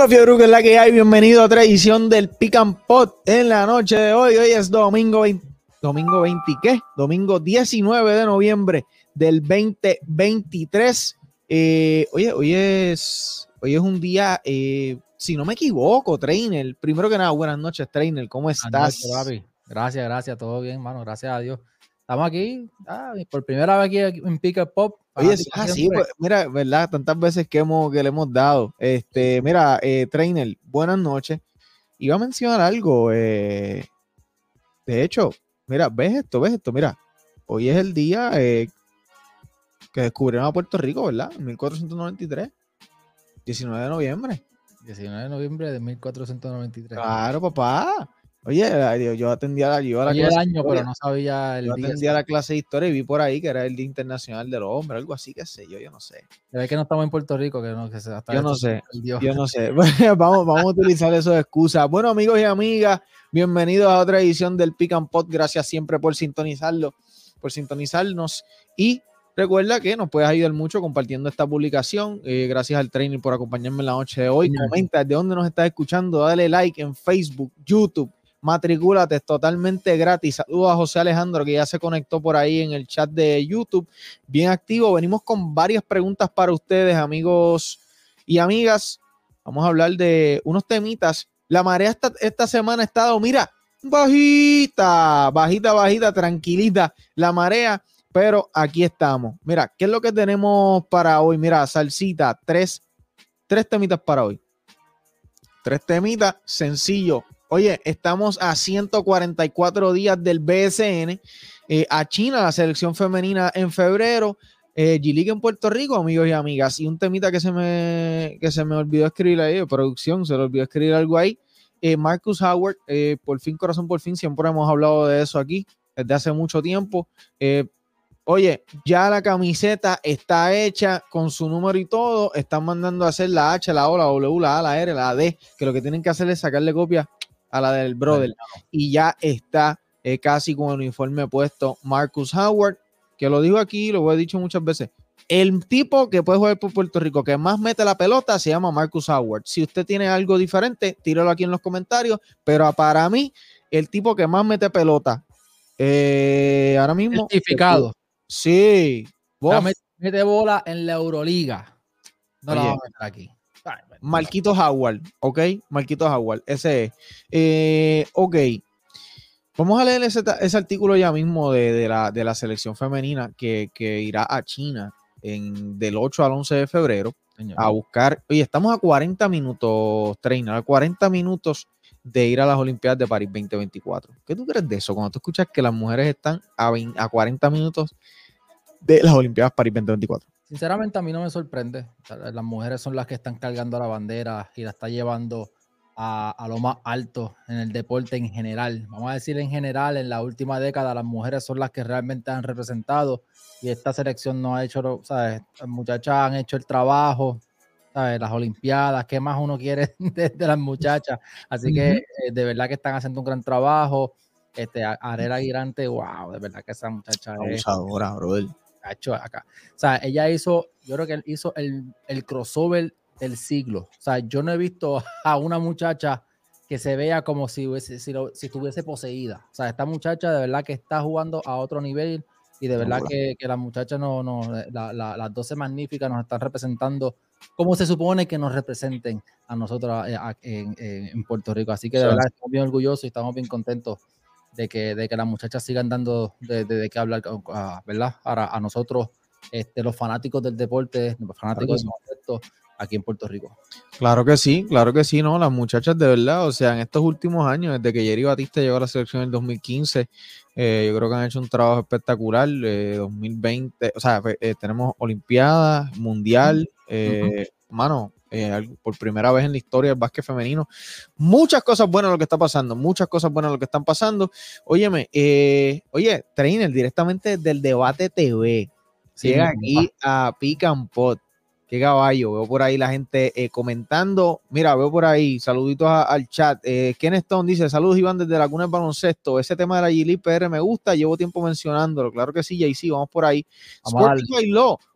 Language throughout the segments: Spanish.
Dímelo, Fiebre, que es la que hay. Bienvenido a otra edición del Pick and Pot en la noche de hoy. Hoy es domingo 20, domingo 20, ¿qué? Domingo 19 de noviembre del 2023. Eh, oye, hoy es, hoy es un día, eh, si no me equivoco, Trainer. Primero que nada, buenas noches, Trainer. ¿Cómo estás? Noches, gracias, gracias, todo bien, hermano. Gracias a Dios. Estamos aquí, ah, por primera vez aquí en Pick and Pop Oye, ah, sí, pues, mira, ¿verdad? Tantas veces que, hemos, que le hemos dado. Este, mira, eh, Trainer, buenas noches. Iba a mencionar algo. Eh, de hecho, mira, ves esto, ves esto, mira. Hoy es el día eh, que descubrieron a Puerto Rico, ¿verdad? 1493. 19 de noviembre. 19 de noviembre de 1493. Claro, papá. Oye, yo atendía la, yo la clase año, pero no sabía el yo atendía la clase de historia y vi por ahí que era el Día Internacional del Hombre, algo así, que sé yo, yo no sé. Es que no estamos en Puerto Rico, que no, que se, hasta Yo no sé, yo no sé. vamos, vamos a utilizar eso de excusa. Bueno, amigos y amigas, bienvenidos a otra edición del Pick and Pot. Gracias siempre por sintonizarlo, por sintonizarnos. Y recuerda que nos puedes ayudar mucho compartiendo esta publicación. Eh, gracias al training por acompañarme en la noche de hoy. Comenta de dónde nos estás escuchando, dale like en Facebook, YouTube matricúlate, es totalmente gratis. Saludos a José Alejandro que ya se conectó por ahí en el chat de YouTube, bien activo. Venimos con varias preguntas para ustedes, amigos y amigas. Vamos a hablar de unos temitas. La marea esta, esta semana ha estado, mira, bajita, bajita, bajita, tranquilita la marea, pero aquí estamos. Mira, ¿qué es lo que tenemos para hoy? Mira, salsita, tres, tres temitas para hoy. Tres temitas, sencillo, Oye, estamos a 144 días del BSN. Eh, a China, la selección femenina en febrero. Eh, en Puerto Rico, amigos y amigas. Y un temita que se me, que se me olvidó escribir ahí, de producción, se le olvidó escribir algo ahí. Eh, Marcus Howard, eh, por fin, corazón, por fin, siempre hemos hablado de eso aquí desde hace mucho tiempo. Oye, ya la camiseta está hecha con su número y todo. Están mandando a hacer la H, la O, la W, la A, la R, la D, que lo que tienen que hacer es sacarle copia a la del brother. Y ya está eh, casi con el uniforme puesto Marcus Howard, que lo dijo aquí, lo he dicho muchas veces. El tipo que puede jugar por Puerto Rico que más mete la pelota se llama Marcus Howard. Si usted tiene algo diferente, tíralo aquí en los comentarios. Pero para mí, el tipo que más mete pelota eh, ahora mismo. Certificado. Sí. Mete bola en la Euroliga. No lo vamos a meter aquí. Marquito Howard, ¿ok? Marquito Howard, ese es. Eh, ok. Vamos a leer ese, artículo ya mismo de, la, selección femenina que, irá a China en, del 8 al 11 de febrero a buscar. Oye, estamos a 40 minutos, trainer, a 40 minutos de ir a las Olimpiadas de París 2024. ¿Qué tú crees de eso? Cuando tú escuchas que las mujeres están a, a 40 minutos de las Olimpiadas París 2024. Sinceramente a mí no me sorprende. Las mujeres son las que están cargando la bandera y la está llevando a, lo más alto en el deporte en general. Vamos a decir en general, en la última década las mujeres son las que realmente han representado y esta selección no ha hecho, ¿sabes? Las muchachas han hecho el trabajo, ¿sabes? Las Olimpiadas, ¿qué más uno quiere de, las muchachas? Así que eh, de verdad que están haciendo un gran trabajo. Este, Arera Girante, wow, de verdad que esa muchacha es... Abusadora, brother acá. O sea, ella hizo, yo creo que hizo el, el crossover del siglo. O sea, yo no he visto a una muchacha que se vea como si, hubiese, si, estuviese poseída. O sea, esta muchacha de verdad que está jugando a otro nivel y de verdad que, que las muchachas no, no las 12 magníficas nos están representando como se supone que nos representen a nosotros eh, en, en, Puerto Rico. Así que de verdad estamos bien orgullosos y estamos bien contentos de que, de que las muchachas sigan dando de, de, qué hablar, ¿verdad? Ahora, a nosotros, este, los fanáticos del deporte, los fanáticos del aquí en Puerto Rico. Claro que sí, claro que sí, ¿no? Las muchachas de verdad, o sea, en estos últimos años, desde que Jerry Batista llegó a la selección en el 2015, eh, yo creo que han hecho un trabajo espectacular. 2020, eh, o sea, eh, tenemos Olimpiadas, Mundial, mano, eh, por primera vez en la historia del básquet femenino. Muchas cosas buenas lo que está pasando, muchas cosas buenas lo que están pasando. Óyeme, eh, oye, trainer, directamente del Debate TV. Llega aquí a Pick Pot. Qué caballo, veo por ahí la gente eh, comentando. Mira, veo por ahí, saluditos al chat. Eh, Ken Stone dice: Saludos, Iván, desde Laguna del Baloncesto. Ese tema de la Gili PR me gusta, llevo tiempo mencionándolo. Claro que sí, sí, vamos por ahí.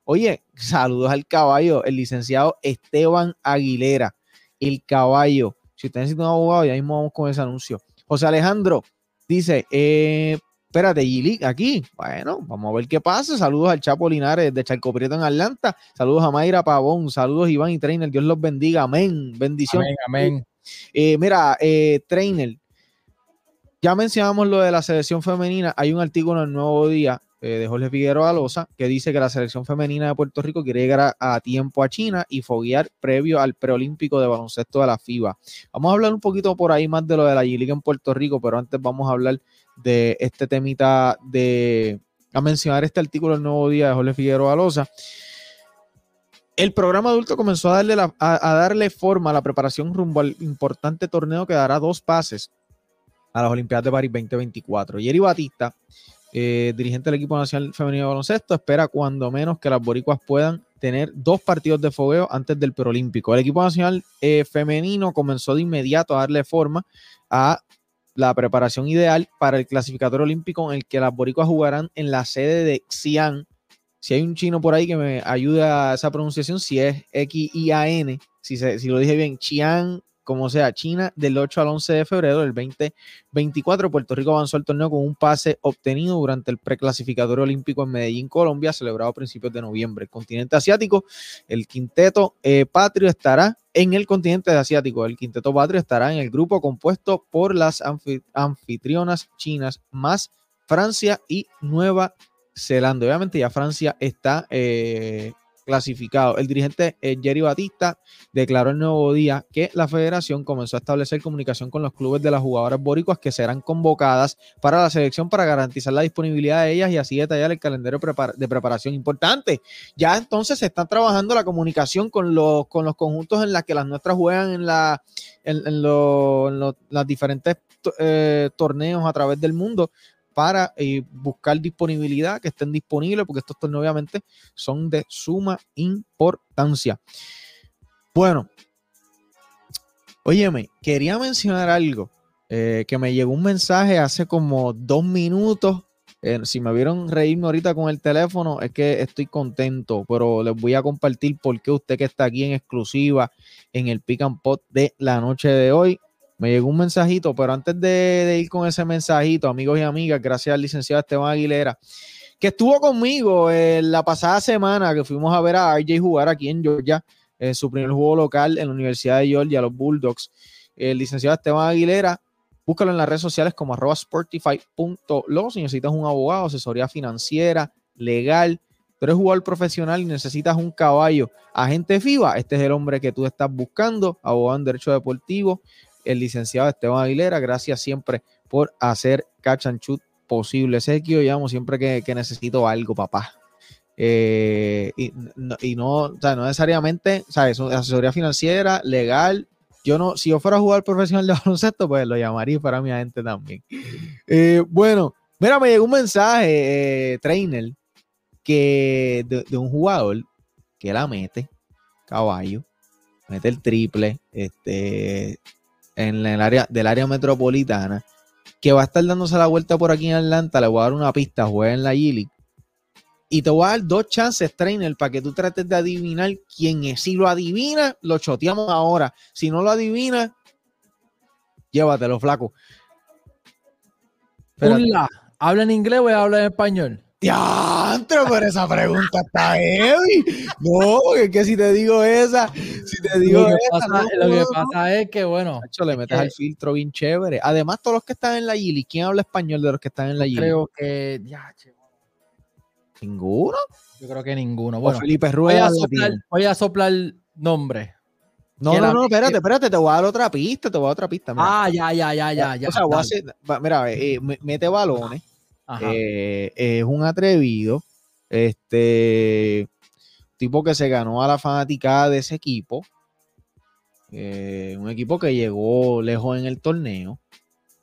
Oye, saludos al caballo, el licenciado Esteban Aguilera. el caballo. Si usted necesita un abogado, ya mismo vamos con ese anuncio. José Alejandro dice, eh, espérate, Gili, aquí. Bueno, vamos a ver qué pasa. Saludos al Chapo Linares de Charco Prieto en Atlanta. Saludos a Mayra Pavón. Saludos Iván y Trainer. Dios los bendiga. Amén. Bendición. Amén, amén. Eh, mira, eh, Trainer, ya mencionamos lo de la selección femenina. Hay un artículo en el Nuevo Día eh, de Jorge Figueroa Loza que dice que la selección femenina de Puerto Rico quiere llegar a, tiempo a China y foguear previo al preolímpico de baloncesto de la FIBA. Vamos a hablar un poquito por ahí más de lo de la G-League en Puerto Rico, pero antes vamos a hablar de este temita de a mencionar este artículo del Nuevo Día de Jorge Figueroa Loza. El programa adulto comenzó a darle, a, a darle forma a la preparación rumbo al importante torneo que dará dos pases a las Olimpiadas de París 2024. Yeri Batista, eh, dirigente del equipo nacional femenino de baloncesto, espera cuando menos que las boricuas puedan tener dos partidos de fogueo antes del preolímpico. El equipo nacional eh, femenino comenzó de inmediato a darle forma a la preparación ideal para el clasificador olímpico en el que las boricuas jugarán en la sede de Xi'an. Si hay un chino por ahí que me ayude a esa pronunciación, si es X-I-A-N, si, si lo dije bien, Xi'an como sea, China del 8 al 11 de febrero del 2024. Puerto Rico avanzó al torneo con un pase obtenido durante el preclasificador olímpico en Medellín, Colombia, celebrado a principios de noviembre. El continente asiático, el quinteto eh, patrio estará en el continente asiático. El quinteto patrio estará en el grupo compuesto por las anfitrionas chinas más Francia y Nueva Zelanda. Obviamente ya Francia está eh, clasificado. El dirigente eh, Jerry Batista declaró el nuevo día que la federación comenzó a establecer comunicación con los clubes de las jugadoras boricuas que serán convocadas para la selección para garantizar la disponibilidad de ellas y así detallar el calendario de preparación importante. Ya entonces se está trabajando la comunicación con los, con los conjuntos en las que las nuestras juegan en, la, en, en, en las diferentes eh, torneos a través del mundo para eh, buscar disponibilidad, que estén disponibles, porque estos torneos obviamente son de suma importancia. Bueno, óyeme, quería mencionar algo, eh, que me llegó un mensaje hace como dos minutos. Eh, si me vieron reírme ahorita con el teléfono, es que estoy contento, pero les voy a compartir por qué usted que está aquí en exclusiva en el Pick and Pot de la noche de hoy me llegó un mensajito, pero antes de, ir con ese mensajito, amigos y amigas, gracias al licenciado Esteban Aguilera, que estuvo conmigo en la pasada semana que fuimos a ver a RJ jugar aquí en Georgia, en su primer juego local en la Universidad de Georgia, los Bulldogs. El licenciado Esteban Aguilera, búscalo en las redes sociales como arroba sportify.lo si necesitas un abogado, asesoría financiera, legal, tú eres jugador profesional y necesitas un caballo, agente FIBA, este es el hombre que tú estás buscando, abogado en derecho deportivo, el licenciado Esteban Aguilera. Gracias siempre por hacer catch and shoot posible. Ese es que yo llamo siempre que, necesito algo, papá. Eh, y, no, y, no, o sea, no necesariamente, ¿sabes? Asesoría financiera, legal. Yo no, si yo fuera a jugar profesional de baloncesto, pues lo llamaría para mi agente también. Eh, bueno, mira, me llegó un mensaje, eh, trainer, que de, un jugador que la mete, caballo, mete el triple, este, en el área del área metropolitana, que va a estar dándose la vuelta por aquí en Atlanta, le voy a dar una pista, juega en la Gili. Y te voy a dar dos chances, trainer, para que tú trates de adivinar quién es. Si lo adivinas, lo choteamos ahora. Si no lo adivinas, llévatelo, flaco. Hola, ¿habla en inglés o habla en español? Diantro, pero esa pregunta está heavy. No, porque es que si te digo esa, si te digo lo que esa, pasa, no, lo que no, pasa es que, bueno, Nacho, le metes que- al filtro bien chévere. Además, todos los que están en la Gili, ¿quién habla español de los que están en la Gili? creo que. ya, che, ¿Ninguno? yo creo que ninguno. O Felipe voy a Rueda. soplar, voy a soplar nombre. No, no, no, espérate, espérate, te voy a dar otra pista, te voy a dar otra pista. mira. Ah, ya, ya, ya, ya, ya. o sea, voy a hacer, mira, eh, me- mete balones. Eh, es un atrevido, este tipo que se ganó a la fanaticada de ese equipo, eh, un equipo que llegó lejos en el torneo,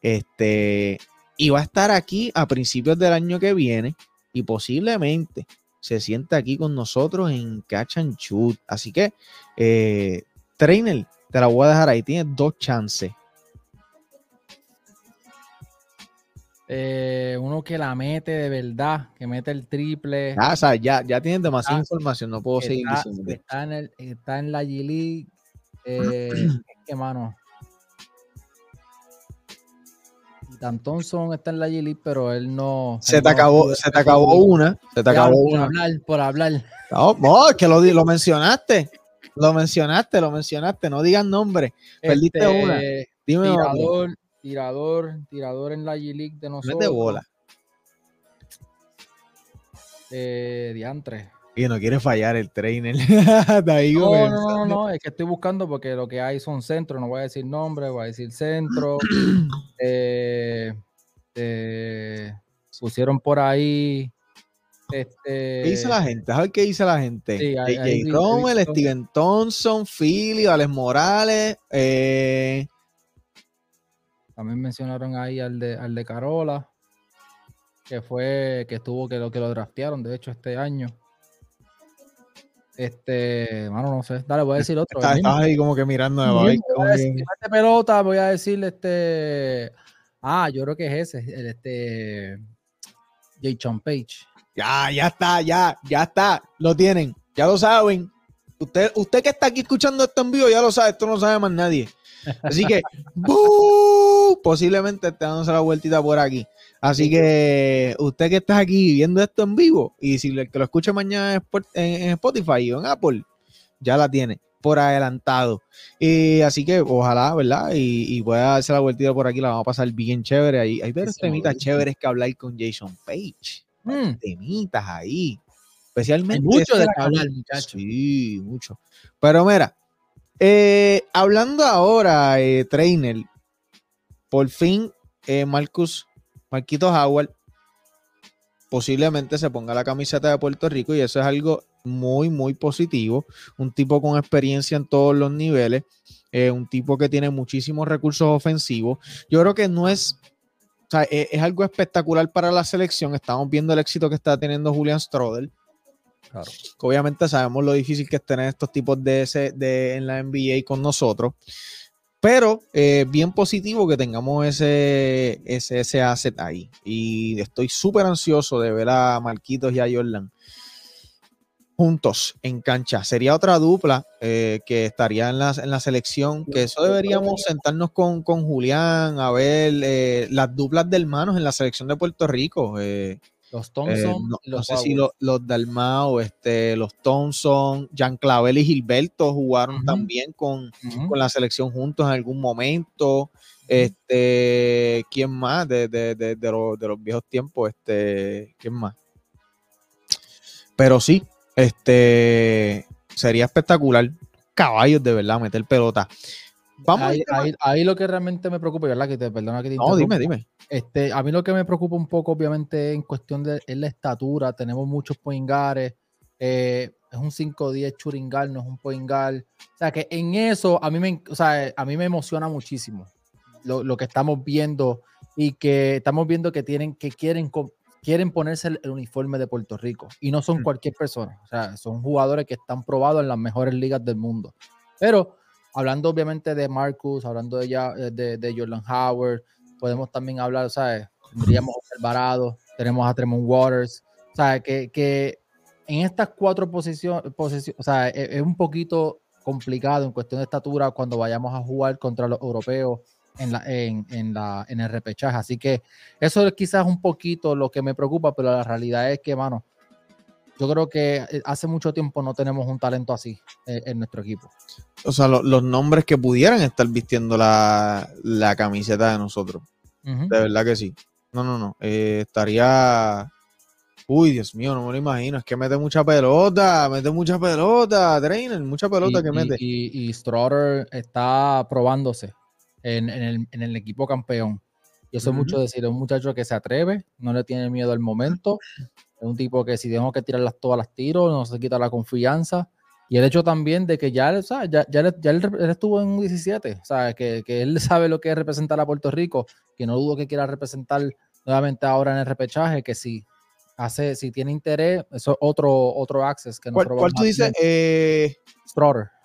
este, y va a estar aquí a principios del año que viene y posiblemente se sienta aquí con nosotros en Catch. Así que, eh, trainer, te la voy a dejar ahí, tienes dos chances. Eh, uno que la mete de verdad, que mete el triple. Ah, o sea, ya, ya tienes demasiada información, no puedo seguir está, diciendo. está en el, está en la G League. eh, que, mano. Dan Thompson está en la G pero él no. Se te acabó, se te acabó una. Se te acabó por una. Hablar, por hablar. No, no, es que lo, lo mencionaste. Lo mencionaste, lo mencionaste. No digas nombre. Perdiste Este, una. Dime tirador, tirador, tirador en la G-League de nosotros. Mete bola. Eh, diantre. Y no quiere fallar el trainer. Ahí No, no, no, no, es que estoy buscando porque lo que hay son centros, no voy a decir nombre, voy a decir centro. Eh, eh, pusieron por ahí. Este, ¿Qué dice la gente? Ver qué dice la gente. Sí, Rommel. Steven Thompson, Philly, Alex Morales. Eh, También mencionaron ahí al de, al de Carola, que fue, que estuvo, que lo que lo draftearon, de hecho, este año. Este, mano, no sé. Dale, voy a decir otro. está- estás ahí como que mirando. A voy a decir, pelota, voy a decirle este. Ah, yo creo que es ese, el este. Jason Page. Ya, ya está, ya, ya está. Lo tienen, ya lo saben. Usted, usted que está aquí escuchando esto en vivo ya lo sabe, esto no lo sabe más nadie. Así que, ¡bú! posiblemente esté dándose la vueltita por aquí. Así que usted que está aquí viendo esto en vivo y si el que lo escuche mañana en Spot- en en Spotify o en Apple, ya la tiene por adelantado. Y así que ojalá, ¿verdad? Y, y pueda darse la vueltita por aquí, la vamos a pasar bien chévere. Ahí, hay varios temitas chéveres que hablar con Jason Page Mm, temitas ahí. Especialmente. Hay mucho de hablar, cami- muchacho. Sí, mucho. Pero mira, eh, hablando ahora, eh, trainer, por fin eh, Marcus, Marquito Howard, posiblemente se ponga la camiseta de Puerto Rico y eso es algo muy, muy positivo. Un tipo con experiencia en todos los niveles, eh, un tipo que tiene muchísimos recursos ofensivos. Yo creo que no es o sea, e- es, algo espectacular para la selección. Estamos viendo el éxito que está teniendo Julian Strodel. Claro. Obviamente sabemos lo difícil que es tener estos tipos de en la NBA con nosotros. Pero eh, bien positivo que tengamos ese, ese, ese asset ahí. Y estoy súper ansioso de ver a Marquitos y a Jordan juntos en cancha. Sería otra dupla eh, que estaría en la, en la selección, que eso deberíamos sentarnos con, con Julián a ver eh, las duplas de hermanos en la selección de Puerto Rico. Los eh, Thompson no, los sé si Howard. lo- los Dalmao, este, los Thompson, Jean Clavel y Gilberto jugaron también con, con la selección juntos en algún momento. Este, ¿quién más? De, de- de- de los, de los viejos tiempos, este, ¿quién más? Pero sí, este, sería espectacular. Caballos de verdad, meter pelota. Vamos. ahí, ahí- ahí lo que realmente me preocupa, ¿verdad? Que te perdona que te no, dime, dime. Este, a mí lo que me preocupa un poco, obviamente, en cuestión de es la estatura. Tenemos muchos poingares. eh, es un 5-10 churingal, no es un poingal. O sea, que en eso a mí me, o sea, a mí me emociona muchísimo lo, lo que estamos viendo y que estamos viendo que tienen, que quieren, quieren ponerse el, el uniforme de Puerto Rico y no son Mm. cualquier persona. O sea, son jugadores que están probados en las mejores ligas del mundo. Pero hablando obviamente de Marcus, hablando de, ya, eh, de, de Jordan Howard, podemos también hablar, ¿sabes? Tendríamos Alvarado, tenemos a Tremont Waters, ¿sabes? Que, que en estas cuatro posiciones, o sea, es, es un poquito complicado en cuestión de estatura cuando vayamos a jugar contra los europeos en, la, en, en, la, en el repechaje. Así que eso es quizás un poquito lo que me preocupa, pero la realidad es que, mano, yo creo que eh, hace mucho tiempo no tenemos un talento así eh, en nuestro equipo. O sea, lo- los nombres que pudieran estar vistiendo la, la camiseta de nosotros. De verdad que sí. No, no, no. Eh, estaría. Uy, Dios mío, no me lo imagino. Es que mete mucha pelota, mete mucha pelota, trainer, mucha pelota y, que y- mete. Y, y Strotter está probándose en, en el, en el equipo campeón. Yo sé Ujú. mucho decir, es un muchacho que se atreve, no le tiene miedo al momento. Es un tipo que si tengo que tirarlas todas las tiro, no se quita la confianza. Y el hecho también de que ya, ¿sabes? ya, ya, él, ya él él estuvo en un 17, ¿sabes? Que, que él sabe lo que es representar a Puerto Rico, que no dudo que quiera representar nuevamente ahora en el repechaje, que si hace, si tiene interés, eso es otro, otro access que ¿Cuál, cuál tú dices? Eh.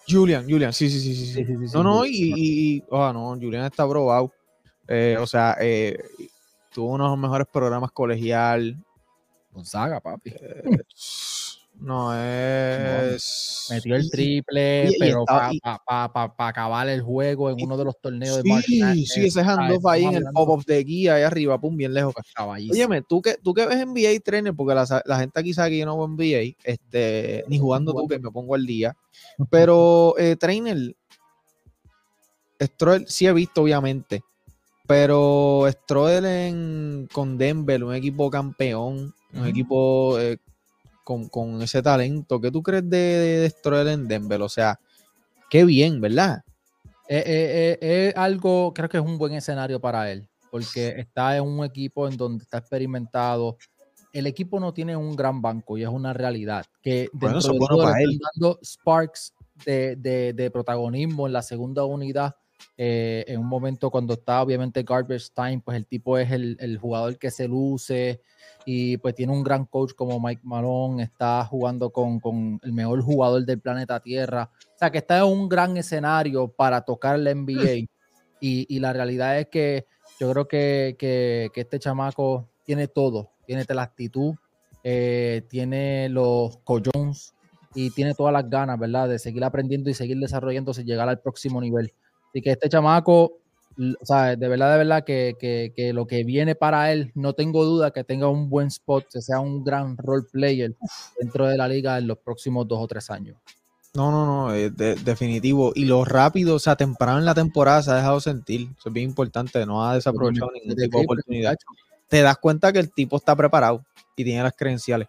Julian, Julian, sí, sí, sí, sí. sí. Sí, sí, no, no, y, y, y- ah, no, Julian está probado. Eh, o sea, eh, tuvo uno de los mejores programas colegial. Gonzaga, papi. Eh, no es. metió el triple, pero para acabar el juego en uno de los torneos de March Sí, ese handoff ahí en el pop-up de guía, ahí arriba, pum, bien lejos. Óyeme, tú que, tú que ves NBA trainer, porque la, gente aquí sabe que yo no veo NBA, este, ni jugando tú, que me pongo al día. Pero, eh, trainer, Stroll sí he visto, obviamente. Pero Stroll en, con Denver, un equipo campeón, un equipo eh, con, ese talento. ¿Qué tú crees de, de, en Denver? O sea, qué bien, ¿verdad? Es eh, eh, algo, creo que es un buen escenario para él, porque está en un equipo en donde está experimentado. El equipo no tiene un gran banco y es una realidad. Que bueno, eso bueno para él. dando sparks de, de protagonismo en la segunda unidad eh, en un momento cuando está obviamente Garbage Time, pues el tipo es el, jugador que se luce y pues tiene un gran coach como Mike Malone, está jugando con, el mejor jugador del planeta Tierra, o sea que está en un gran escenario para tocar la NBA y, la realidad es que yo creo que, este chamaco tiene todo, tiene la actitud, eh, tiene los collones y tiene todas las ganas, ¿verdad? De seguir aprendiendo y seguir desarrollándose y llegar al próximo nivel. Así que este chamaco, o sea, de verdad, de verdad que, lo que viene para él, no tengo duda que tenga un buen spot, que sea un gran role player dentro de la liga en los próximos dos o tres años. No, no, no, es definitivo. Y lo rápido, o sea, temprano en la temporada se ha dejado sentir. Eso es bien importante, no ha desaprovechado ningún tipo de oportunidad. Te das cuenta que el tipo está preparado y tiene las credenciales.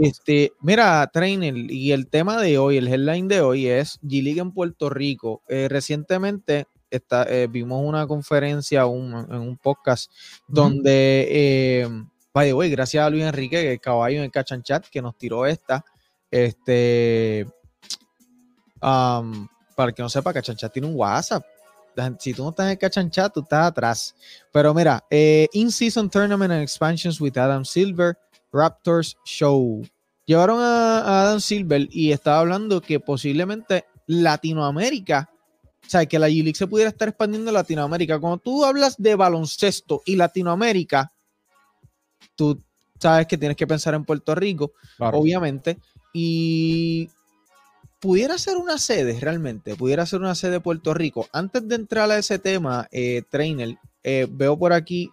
Este, mira, Trainer, y el tema de hoy, el headline de hoy es G-League en Puerto Rico. Eh, recientemente está, eh, vimos una conferencia en un podcast donde, eh, by the way, gracias a Luis Enrique, que el caballo en el Cachanchat, que nos tiró esta. Este, um, para que no sepa, Cachanchat tiene un WhatsApp si tú no estás en el tú estás atrás. Pero mira, In-Season Tournament and Expansions with Adam Silver, Raptors Show. Llevaron a, Adam Silver y estaba hablando que posiblemente Latinoamérica, o sea, que la G-League se pudiera estar expandiendo en Latinoamérica. Cuando tú hablas de baloncesto y Latinoamérica, tú sabes que tienes que pensar en Puerto Rico, obviamente, y pudiera ser una sede realmente, pudiera ser una sede de Puerto Rico. Antes de entrar a ese tema, eh, Trainer, eh, veo por aquí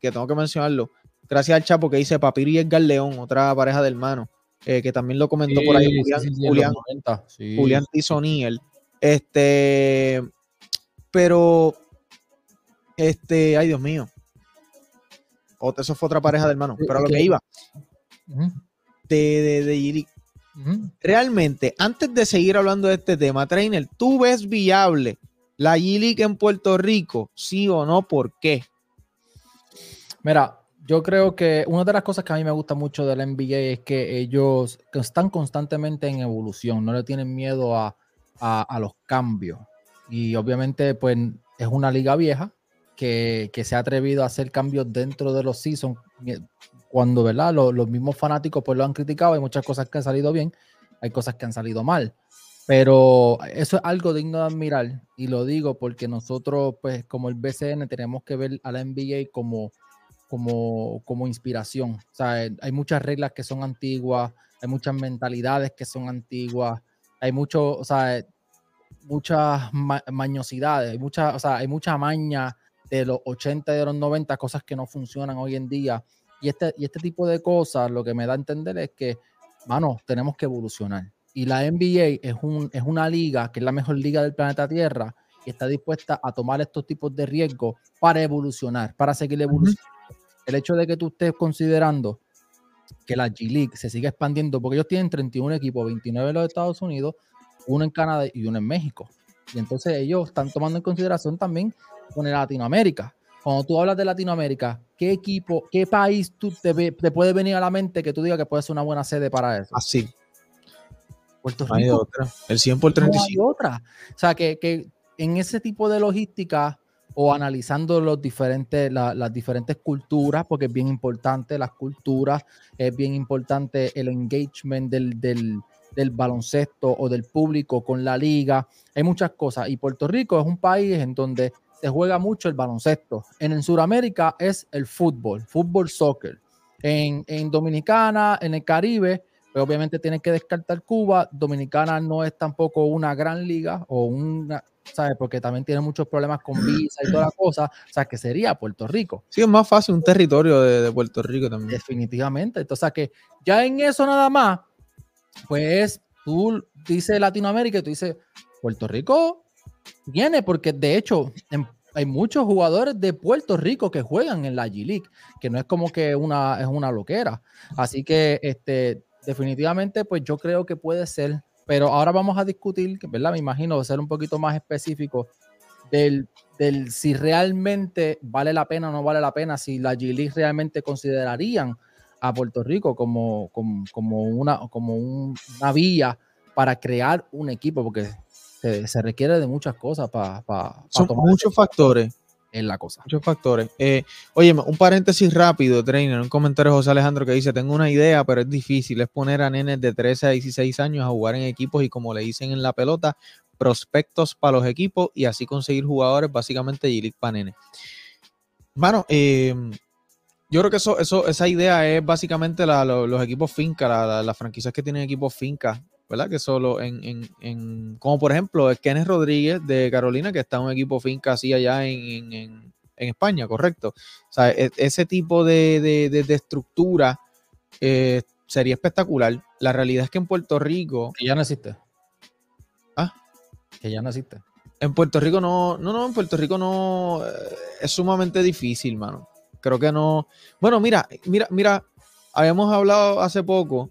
que tengo que mencionarlo gracias al Chapo que dice Papiro y Edgar León, otra pareja de hermanos, eh, que también lo comentó por ahí Julián, Julián, Julián Este, pero, este, ay Dios mío. eso fue otra pareja de hermanos. Pero a lo que iba. De, de, de Realmente, antes de seguir hablando de este tema, Trainer, ¿tú ves viable la g en Puerto Rico? ¿Sí o no? ¿Por qué? Mira, yo creo que una de las cosas que a mí me gusta mucho del NBA es que ellos están constantemente en evolución, no le tienen miedo a, los cambios. Y obviamente, pues es una liga vieja que, se ha atrevido a hacer cambios dentro de los seasons, cuando, ¿verdad? Los, los, mismos fanáticos pues lo han criticado, hay muchas cosas que han salido bien, hay cosas que han salido mal. Pero eso es algo digno de admirar y lo digo porque nosotros, pues como el BCN, tenemos que ver a la NBA como como, como inspiración. O sea, eh, hay muchas reglas que son antiguas, hay muchas mentalidades que son antiguas, hay mucho, o sea, muchas mañosidades, hay mucha, o sea, hay mucha maña de los 80 y de los 90, cosas que no funcionan hoy en día. Y este, y este tipo de cosas lo que me da a entender es que, mano, tenemos que evolucionar. Y la NBA es, un, es una liga que es la mejor liga del planeta Tierra y está dispuesta a tomar estos tipos de riesgos para evolucionar, para seguir evolucionando el hecho de que tú estés considerando que la G-League se siga expandiendo, porque ellos tienen 31 equipos, 29 en los Estados Unidos, uno en Canadá y uno en México. Y entonces ellos están tomando en consideración también con Latinoamérica. Cuando tú hablas de Latinoamérica, ¿qué equipo, qué país tú te, te puede venir a la mente que tú digas que puede ser una buena sede para eso? Así. Puerto Rico. Hay otra. El 100 por 35. hay otra. O sea, que, que en ese tipo de logística o analizando los diferentes, las diferentes culturas, porque es bien importante las culturas, es bien importante el engagement del, del, baloncesto o del público con la liga. Hay muchas cosas. Y Puerto Rico es un país en donde se juega mucho el baloncesto. En, en Sudamérica es el fútbol, fútbol, soccer. En, en Dominicana, en el Caribe, pues obviamente tienen que descartar Cuba. Dominicana no es tampoco una gran liga o una, ¿sabes? Porque también tiene muchos problemas con visa y toda la cosa. O sea, que sería Puerto Rico. Sí, es más fácil un territorio de, Puerto Rico también. Definitivamente. Entonces, que ya en eso nada más, pues tú dices Latinoamérica y tú dices, Puerto Rico viene, porque de hecho, hay muchos jugadores de Puerto Rico que juegan en la G-League, que no es como que una, es una loquera. Así que, este, definitivamente, pues yo creo que puede ser pero ahora vamos a discutir, ¿verdad? Me imagino ser un poquito más específico del, del si realmente vale la pena o no vale la pena, si la G-League realmente considerarían a Puerto Rico como, como, una, como una vía para crear un equipo, porque se, requiere de muchas cosas para... Son muchos factores es la cosa. Muchos factores. Eh, oye, un paréntesis rápido, trainer. Un comentario José Alejandro que dice: Tengo una idea, pero es difícil. Es poner a nenes de 13 a 16 años a jugar en equipos y, como le dicen en la pelota, prospectos para los equipos y así conseguir jugadores, básicamente G-League para nenes. Bueno, em, yo creo que eso, eso, esa idea es básicamente los equipos finca, las franquicias que tienen equipos finca ¿verdad? Que solo en, en, como por ejemplo, Kenneth Rodríguez de Carolina, que está en un equipo finca así allá en, España, correcto. O sea, e, ese tipo de, estructura eh, sería espectacular. La realidad es que en Puerto Rico. Que ya no existe. Ah. Que ya no existe. En Puerto Rico no, no, no, en Puerto Rico no, eh, es sumamente difícil, mano. Creo que no. Bueno, mira, mira, mira, habíamos hablado hace poco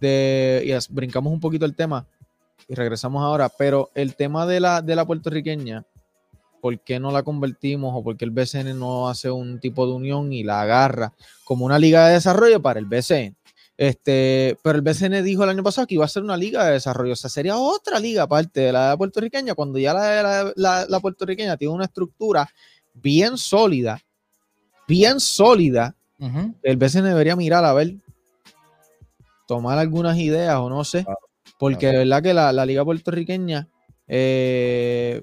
de, y brincamos un poquito el tema y regresamos ahora, pero el tema de la, de la puertorriqueña, ¿por qué no la convertimos o por qué el BCN no hace un tipo de unión y la agarra como una liga de desarrollo para el BCN? Este, pero el BCN dijo el año pasado que iba a ser una liga de desarrollo, o sea, sería otra liga aparte de la puertorriqueña, cuando ya la, la, la puertorriqueña tiene una estructura bien sólida, bien sólida, el BCN debería mirar a ver tomar algunas ideas o no sé, porque de verdad que la, liga puertorriqueña, eh,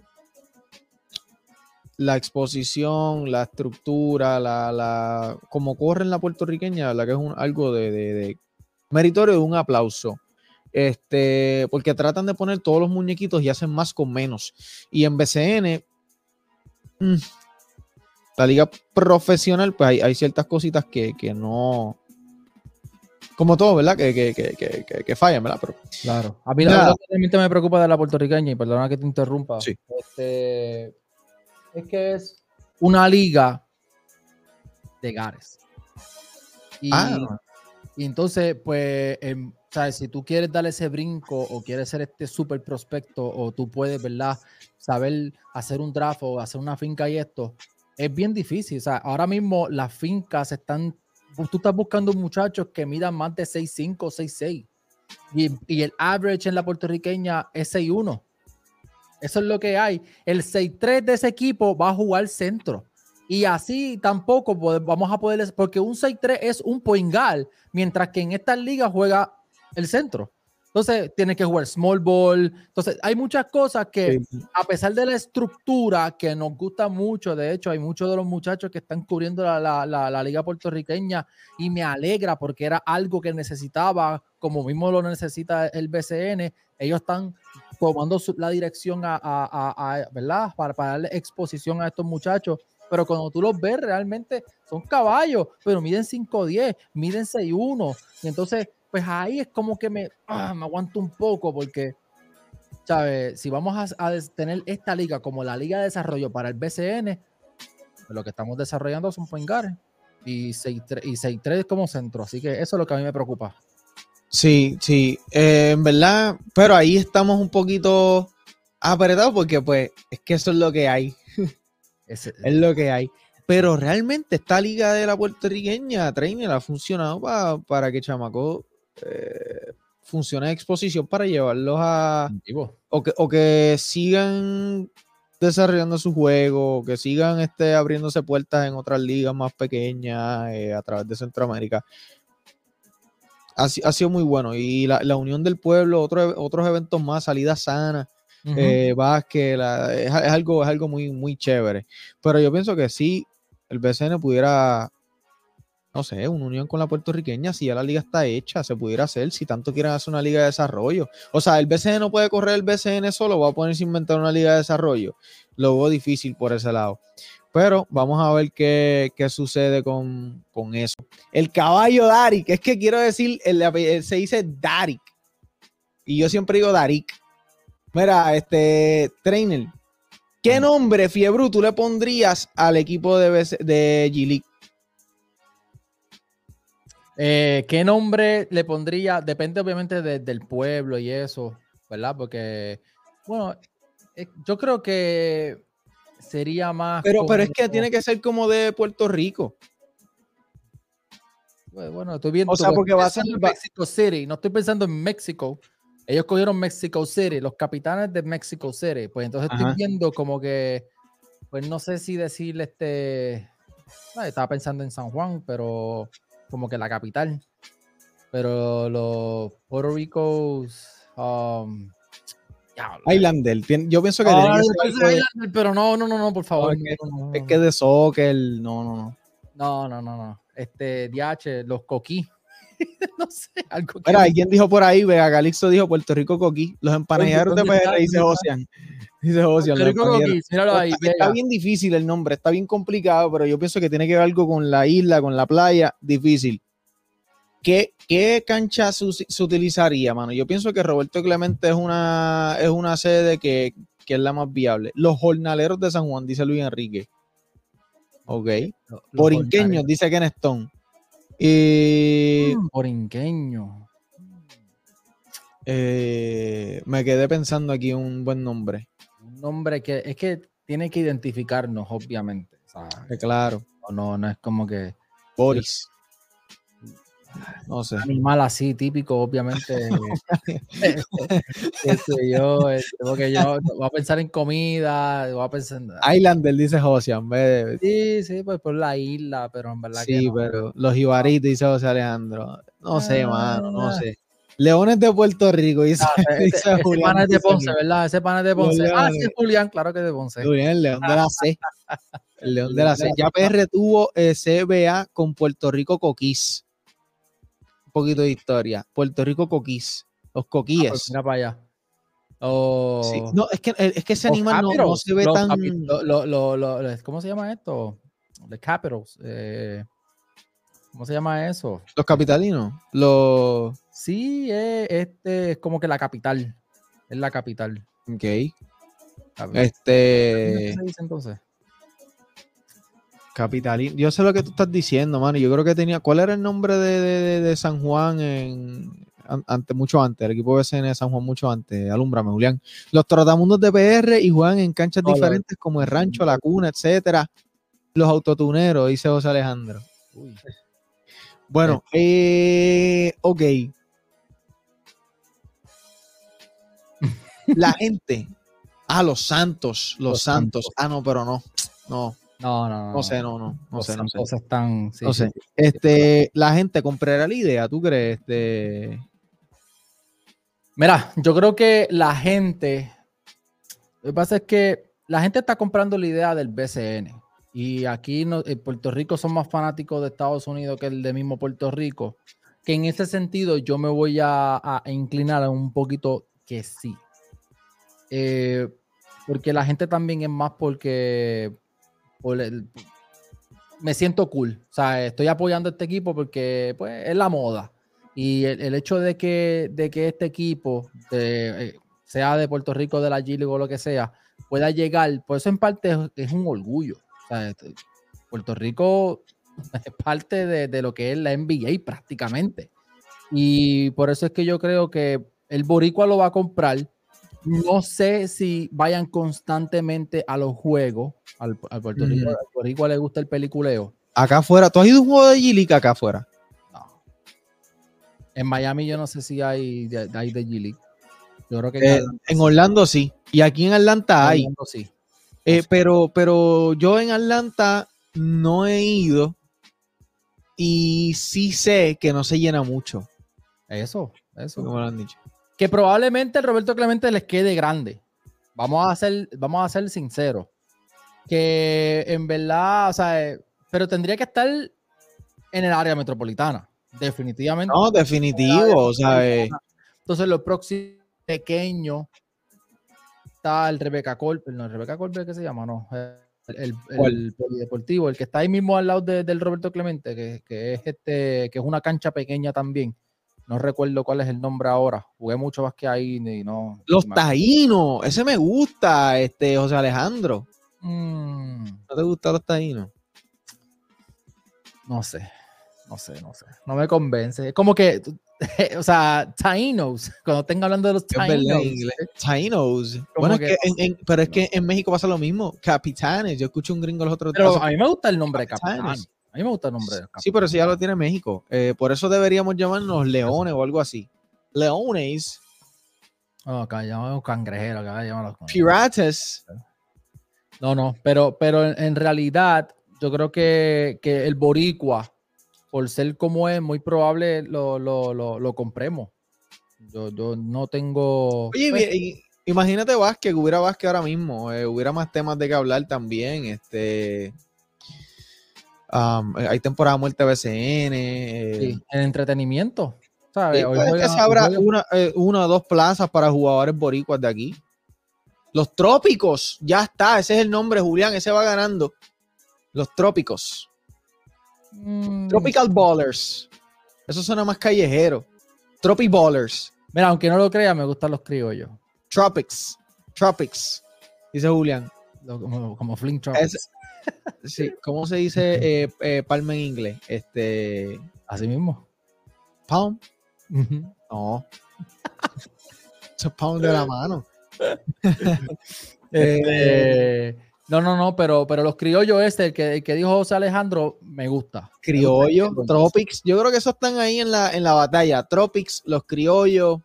la exposición, la estructura, la, la, como corre en la puertorriqueña, la que es un, algo de, meritorio de un aplauso. Este, porque tratan de poner todos los muñequitos y hacen más con menos. Y en BCN, mm, la liga profesional, pues hay, hay ciertas cositas que, que no, como todo, ¿verdad? Que, que, que, que, fallan, ¿verdad? Pero, claro. A mí la realmente me preocupa de la puertorriqueña, y perdona que te interrumpa. Sí. Este, es que es una liga de Gares. Y, ah. y entonces, pues, em, ¿sabes? si tú quieres darle ese brinco o quieres ser este súper prospecto o tú puedes, ¿verdad? Saber hacer un draft o hacer una finca y esto, es bien difícil. O sea, ahora mismo las fincas están tú estás buscando muchachos que midan más de 6'5, 6'6. Y, y el average en la puertorriqueña es 6'1. Eso es lo que hay. El 6'3 de ese equipo va a jugar centro. Y así tampoco vamos a poder, porque un 6'3 es un poingal, mientras que en esta liga juega el centro. Entonces, tiene que jugar small ball. Entonces, hay muchas cosas que, a pesar de la estructura que nos gusta mucho, de hecho, hay muchos de los muchachos que están cubriendo la, liga puertorriqueña y me alegra porque era algo que necesitaba, como mismo lo necesita el BCN. Ellos están tomando la dirección a, ¿verdad? Para, para darle exposición a estos muchachos pero cuando tú los ves realmente son caballos, pero miden 5'10, miden 6'1, y entonces pues ahí es como que me, ah, me aguanto un poco porque, ¿sabes? Si vamos a, tener esta liga como la liga de desarrollo para el BCN, pues lo que estamos desarrollando son Poingares y 6-3 como centro. Así que eso es lo que a mí me preocupa. Sí, sí, eh, en verdad, pero ahí estamos un poquito apretados porque pues es que eso es lo que hay. es lo que hay. Pero realmente esta liga de la puertorriqueña, Trainer, ha funcionado para que Chamaco eh, funciona de exposición para llevarlos a. O que, o que sigan desarrollando su juego, que sigan este, abriéndose puertas en otras ligas más pequeñas eh, a través de Centroamérica. Ha, sido muy bueno. Y la, unión del pueblo, otros eventos más, salidas sanas, eh, básquet, es, algo, es algo muy, muy chévere. Pero yo pienso que sí, el BCN pudiera no sé, una unión con la puertorriqueña, si ya la liga está hecha, se pudiera hacer, si tanto quieren hacer una liga de desarrollo. O sea, el BCN no puede correr el BCN solo, va a ponerse a inventar una liga de desarrollo. Lo veo difícil por ese lado. Pero vamos a ver qué, sucede con, eso. El caballo Darik, es que quiero decir, se dice Darik. Y yo siempre digo Darik. Mira, este trainer, ¿qué nombre, Fiebru, tú le pondrías al equipo de, de G-League? Eh, ¿Qué nombre le pondría? Depende obviamente del pueblo y eso, ¿verdad? Porque, bueno, eh, yo creo que sería más. Pero, pero es que tiene que ser como de Puerto Rico. Pues, bueno, estoy viendo. O sea, porque va a ser Mexico City. No estoy pensando en México. Ellos cogieron Mexico City, los capitanes de Mexico City. Pues entonces estoy viendo como que, pues no sé si decirle este. estaba pensando en San Juan, pero como que la capital. Pero los Puerto Ricos. Um, Islander. Yo pienso que. pero no, no, no, no, por favor. es, que, de soccer, no, no, no. No, no, no, no. Este, DH, los coquí. no sé, algo Mira, alguien dijo por ahí, Vega Calixto dijo Puerto Rico coquí. Los empanaderos de PR, dice Ocean. Dice Ocean. Está bien difícil el nombre, está bien complicado, pero yo pienso que tiene que ver algo con la isla, con la playa, difícil. ¿Qué, cancha se, utilizaría, mano? Yo pienso que Roberto Clemente es una, es una sede que, es la más viable. Los jornaleros de San Juan, dice Luis Enrique. Ok. Porinqueños, dice Ken Stone. Y... Mm, Porinqueño. Eh, me quedé pensando aquí un buen nombre. Nombre que es que tiene que identificarnos, obviamente. claro. No, no es como que. Boris. No sé. Animal así, típico, obviamente. este, yo, este, porque yo voy a pensar en comida, voy a pensar en... Islander, dice José, en Sí, sí, pues por la isla, pero en verdad sí, pero los ibaritos, dice José Alejandro. No sé, ah, mano, no sé. Leones de Puerto Rico, dice, ah, ese, ese Julián. es de Ponce, ¿verdad? Ese pan es de Ponce. Ah, sí, Julián, claro que es de Ponce. Julián, el León de la C. El León de la C. Ya PR tuvo eh, CBA con Puerto Rico Coquís poquito de historia. Puerto Rico coquís. Los ah, pues coquíes. mira para allá. No, es que, es que ese animal no, se ve tan. ¿Cómo se llama esto? The Capitals. Eh, ¿Cómo se llama eso? Los capitalinos. Los. Sí, este es como que la capital. Es la capital. Ok. Este. ¿Qué se dice entonces? Capitalín. Yo sé lo que tú estás diciendo, mano. Yo creo que tenía. ¿Cuál era el nombre de, San Juan en, mucho antes? El equipo BCN de San Juan mucho antes. Alúmbrame, Julián. Los trotamundos de PR y juegan en canchas diferentes como el Rancho, la Cuna, etcétera. Los autotuneros, dice José Alejandro. Bueno, eh, ok. La gente. Ah, los santos, los, santos. Ah, no, pero no. No. No, no, no. No sé, no, no. No sé, no sé. Están, no sé. Este, la gente comprará la idea, ¿tú crees? Este... Mira, yo creo que la gente. Lo que pasa es que la gente está comprando la idea del BCN. Y aquí en Puerto Rico son más fanáticos de Estados Unidos que el de mismo Puerto Rico. Que en ese sentido yo me voy a, inclinar un poquito que sí. Eh, porque la gente también es más porque me siento cool. O sea, estoy apoyando a este equipo porque pues, es la moda. Y el, hecho de que, de que este equipo, eh, sea de Puerto Rico, de la G o lo que sea, pueda llegar, pues eso en parte es, un orgullo. Este, Puerto Rico es parte de, de, lo que es la NBA prácticamente. Y por eso es que yo creo que el Boricua lo va a comprar no sé si vayan constantemente a los juegos. Al, Puerto, Rico, le gusta el peliculeo. Acá afuera, ¿tú has ido a un juego de G-League acá afuera? No. En Miami yo no sé si hay, hay de G-League. Yo creo que en, eh, Orlando sí. Y aquí en Atlanta hay. sí. Eh, pero, pero yo en Atlanta no he ido. Y sí sé que no se llena mucho. Eso, eso. Como lo han dicho que probablemente el Roberto Clemente les quede grande. Vamos a ser, vamos a ser sinceros. Que en verdad, o sea, eh, pero tendría que estar en el área metropolitana. Definitivamente. No, definitivo. O sea, eh. Entonces, lo próximo pequeño está el Rebeca Colbert, no, Rebeca Colbert, ¿qué se llama? No, el, el, polideportivo, el que está ahí mismo al lado del Roberto Clemente, que, que, es este, que es una cancha pequeña también. No recuerdo cuál es el nombre ahora. Jugué mucho más que ahí y no. Los taínos, ese me gusta, este José Alejandro. Mm. ¿No te gustan los taínos? No sé, no sé, no sé. No me convence. Como que, o sea, Tainos, cuando tenga hablando de los Tainos. Tainos. Bueno, es que pero es que en México pasa lo mismo. Capitanes. Yo escucho un gringo los otros Pero a mí me gusta el nombre de capitán. A mí me gusta el nombre. Sí, pero si ya lo tiene México. Eh, por eso deberíamos llamarnos leones o algo así. Leones. Acá llamamos cangrejeros. Pirates. No, no, pero, pero en, realidad yo creo que, el boricua, por ser como es, muy probable lo, compremos. Yo, yo, no tengo... Oye, pues imagínate Vázquez, hubiera Vázquez ahora mismo, eh, hubiera más temas de que hablar también, este... Um, hay temporada muerte BCN. Eh. en entretenimiento. ¿sabes? que se abra una, eh, una, o dos plazas para jugadores boricuas de aquí. Los trópicos, ya está, ese es el nombre, Julián, ese va ganando. Los trópicos. Mm. Tropical Ballers. Eso suena más callejero. Tropic Ballers. Mira, aunque no lo crea, me gustan los criollos. Tropics. Tropics. Dice Julián. Como, como Flint Tropics. Sí, ¿cómo se dice eh, eh, palma en inglés? Este. Así mismo. Palm. No. es palm de la mano. Este, no, no, no, pero, pero los criollos este, el que, que dijo José Alejandro, me gusta. Criollo, Tropics, yo creo que esos están ahí en la, en la batalla. Tropics, los criollos.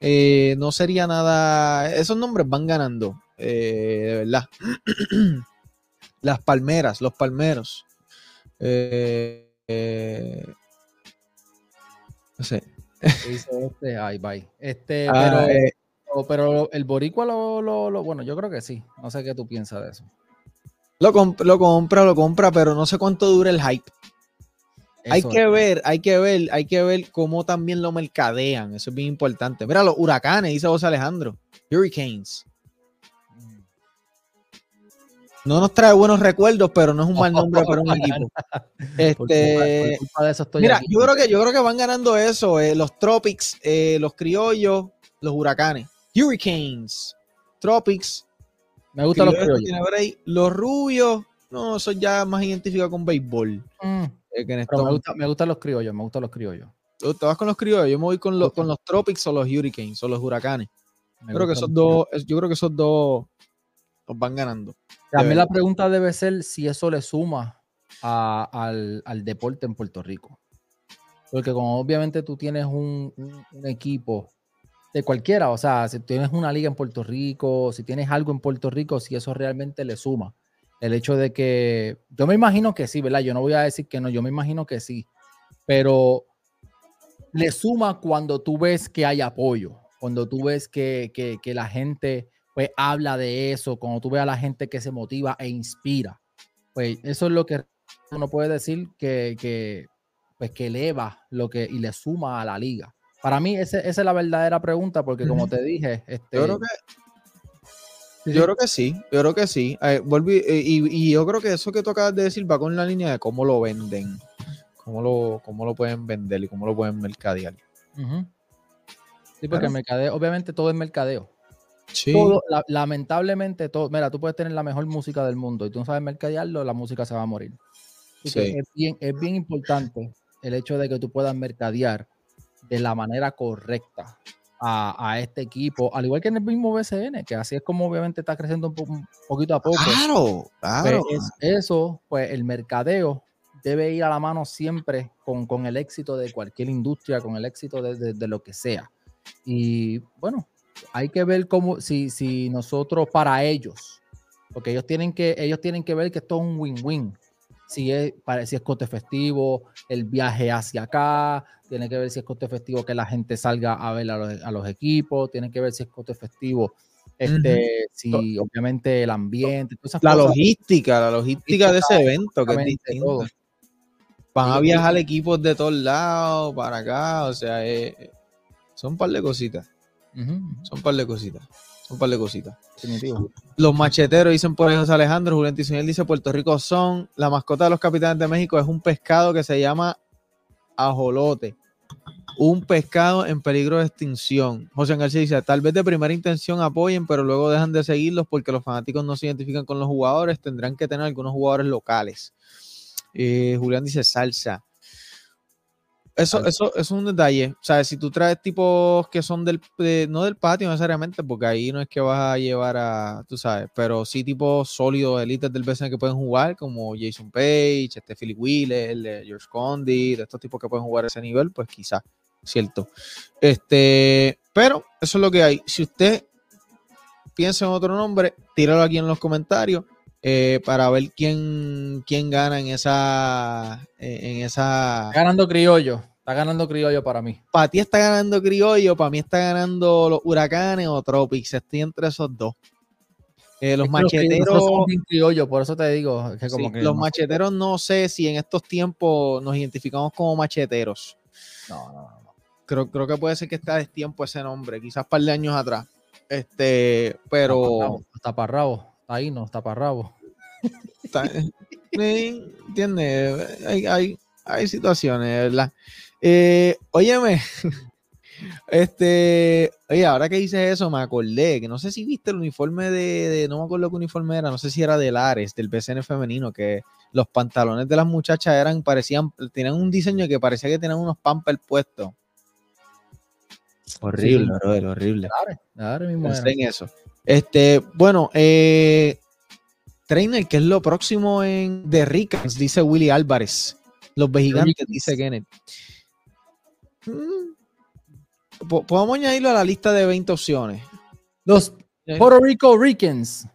Eh, no sería nada. Esos nombres van ganando, de verdad. Las palmeras, los palmeros. Eh, eh, no sé. este, ay, bye. Este, ah, eh. pero, el boricua lo, lo, bueno, yo creo que sí. No sé qué tú piensas de eso. Lo, lo compra, lo compra, pero no sé cuánto dura el hype. hay que ver, hay que ver, hay que ver cómo también lo mercadean. Eso es bien importante. Mira, los huracanes, dice vos Alejandro. Hurricanes. No nos trae buenos recuerdos, pero no es un mal nombre para un equipo. Este, mira, yo creo que yo creo que van ganando eso, eh, los Tropics, eh, los criollos, los huracanes, Hurricanes, Tropics. Me gustan los criollos. Los rubios, no, son ya más identificados con béisbol. Mm. Eh, me, gustan los criollos, me gustan los criollos. ¿Te vas con los criollos? Yo me voy con los, con los Tropics o los Hurricanes o los huracanes. creo que esos dos, yo creo que esos dos nos van ganando. También la pregunta debe ser si eso le suma al, deporte en Puerto Rico. Porque como obviamente tú tienes un, equipo de cualquiera, o sea, si tienes una liga en Puerto Rico, si tienes algo en Puerto Rico, si eso realmente le suma. El hecho de que, yo me imagino que sí, ¿verdad? Yo no voy a decir que no, yo me imagino que sí, pero le suma cuando tú ves que hay apoyo, cuando tú ves que, que la gente pues habla de eso, cuando tú ves a la gente que se motiva e inspira, pues eso es lo que uno puede decir que, pues que eleva lo que y le suma a la liga. Para mí esa es la verdadera pregunta, porque como te dije, este, yo creo que yo creo que sí, yo creo que sí. Eh, eh, y, yo creo que eso que tú acabas de decir va con la línea de cómo lo venden, cómo lo, cómo lo pueden vender y cómo lo pueden mercadear. Sí, porque el mercadeo, obviamente todo es mercadeo lamentablemente, todo, mira, tú puedes tener la mejor música del mundo y tú no sabes mercadearlo, la música se va a morir. Es, bien, es bien importante el hecho de que tú puedas mercadear de la manera correcta a, este equipo, al igual que en el mismo BCN, que así es como obviamente está creciendo un, poquito a poco. Claro, claro. Pues eso, pues el mercadeo debe ir a la mano siempre con, el éxito de cualquier industria, con el éxito de lo que sea. Y bueno, hay que ver cómo, si, si nosotros para ellos, porque ellos tienen que, ellos tienen que ver que esto es un win-win. Si es, si es coste festivo, el viaje hacia acá, tiene que ver si es coste festivo que la gente salga a ver a los, equipos, tiene que ver si es coste festivo, este, si obviamente el ambiente, la logística, la logística de ese evento que es distinto. Van a viajar equipos de todos lados, para acá, o sea, eh, son un par de cositas. Son un par de cositas. Son un par de cositas. Los macheteros dicen por José Alejandro, Julián Tizuñel dice Puerto Rico son, la mascota de los capitanes de México es un pescado que se llama ajolote. Un pescado en peligro de extinción. José García dice, tal vez de primera intención apoyen, pero luego dejan de seguirlos porque los fanáticos no se identifican con los jugadores, tendrán que tener algunos jugadores locales. Eh, Julián dice salsa. Eso, eso, es un detalle. O sea, si tú traes tipos que son del, no del patio necesariamente, porque ahí no es que vas a llevar a, tú sabes, pero sí tipos sólidos, élites del BCN que pueden jugar, como Jason Page, este Philip Wheeler, George Condit, estos tipos que pueden jugar a ese nivel, pues quizás, cierto. Este, pero eso es lo que hay. Si usted piensa en otro nombre, tíralo aquí en los comentarios. Eh, para ver quién, quién gana en esa, en esa. ganando criollo. Está ganando criollo para mí. Para ti está ganando criollo, para mí está ganando los huracanes o Tropics. Estoy entre esos dos. Eh, los macheteros. criollo, por eso te digo. los macheteros no sé si en estos tiempos nos identificamos como macheteros. No, no, no. Creo, creo que puede ser que está de tiempo ese nombre, quizás un par de años atrás. Este, pero. Está para ahí no, está para rabo. ¿Entiendes? Hay, hay, situaciones, ¿verdad? Eh, óyeme, este, oye, ahora que dices eso, me acordé que no sé si viste el uniforme de, no me acuerdo qué uniforme era, no sé si era de Lares, del BCN femenino, que los pantalones de las muchachas eran, parecían, tenían un diseño que parecía que tenían unos pampers puestos. Horrible, horrible. Claro, mismo en eso. Este, bueno, eh, Trainer, que es lo próximo en The Ricans, dice Willy Álvarez. Los Vejigantes, dice Kenneth. Mm, podemos añadirlo a la lista de 20 opciones. Los Puerto Rico Ricans.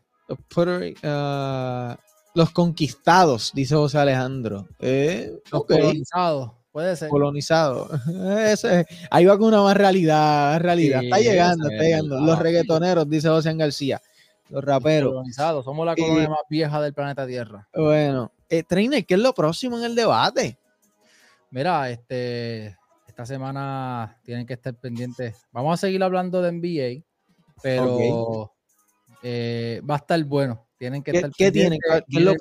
Ah, los conquistados, dice José Alejandro. Eh, los colonizados. Puede ser. Colonizado. ahí va con una más realidad. realidad. está llegando, está llegando. Los reggaetoneros, dice José García. Los raperos. Colonizados. Somos la colonia más vieja del planeta Tierra. Bueno. Eh, Trainer, ¿qué es lo próximo en el debate? Mira, este, esta semana tienen que estar pendientes. Vamos a seguir hablando de NBA, pero eh, va a estar bueno. Tienen que ¿Qué, estar ¿qué tienen?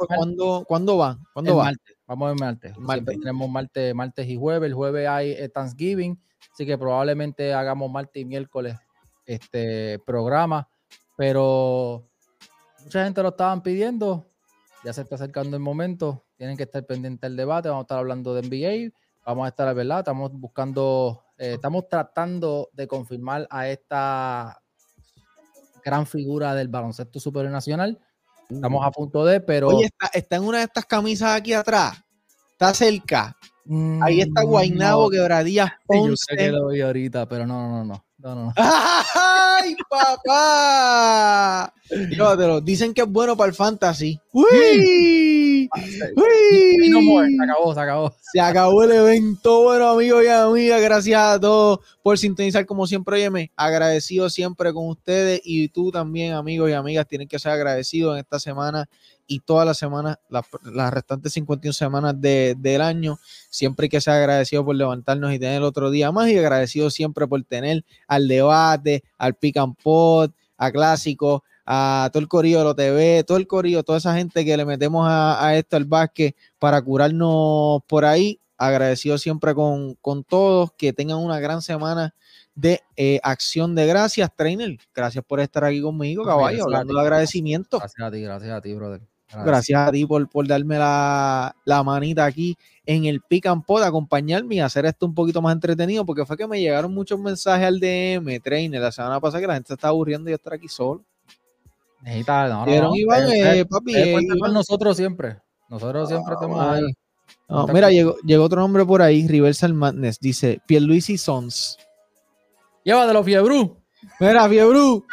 ¿Cuándo, ¿Cuándo van? ¿Cuándo van? Vamos a ver martes. Tenemos martes, martes y jueves. El jueves hay eh, Thanksgiving, así que probablemente hagamos martes y miércoles este programa. Pero mucha gente lo estaban pidiendo. Ya se está acercando el momento. Tienen que estar pendientes del debate. Vamos a estar hablando de NBA. Vamos a estar, ¿verdad? Estamos buscando, eh, estamos tratando de confirmar a esta gran figura del baloncesto superior nacional Estamos a punto de, pero. Oye, está, en una de estas camisas aquí atrás. Está cerca. Ahí está mm, Guainabo, no. Quebradías, Ponce. Yo sé que lo vi ahorita, pero no, no, no. no, no. ¡Ay, papá! Llévatelo. Dicen que es bueno para el fantasy. ¡Uy! ¡Uy! No more. Se acabó, se acabó. Se acabó el evento. Bueno, amigos y amigas, gracias a todos por sintonizar como siempre. Óyeme, agradecido siempre con ustedes y tú también, amigos y amigas, tienen que ser agradecidos en esta semana y todas las semanas, las, restantes 51 semanas del año. Siempre hay que ser agradecido por levantarnos y tener otro día más y agradecido siempre por tener al debate, al pick and pot, a clásico, a todo el corillo de lo TV, todo el corillo, toda esa gente que le metemos a, esto al básquet para curarnos por ahí. Agradecido siempre con, todos, que tengan una gran semana de eh, acción de gracias, trainer. Gracias por estar aquí conmigo, caballo, hablando de agradecimiento. Gracias a ti, gracias a ti, brother. Gracias, a ti por, por darme la, la, manita aquí en el Pick and Pod, acompañarme y hacer esto un poquito más entretenido, porque fue que me llegaron muchos mensajes al DM, trainer, la semana pasada que la gente estaba aburriendo y yo estar aquí solo. Necesita, no, no, Iván, eh, papi. Eh, nosotros siempre. Nosotros siempre estamos ahí. mira, llegó, llegó, otro nombre por ahí, Reversal Madness. Dice Pierluisi Sons. Llévatelo, Fiebru. Mira, Fiebru.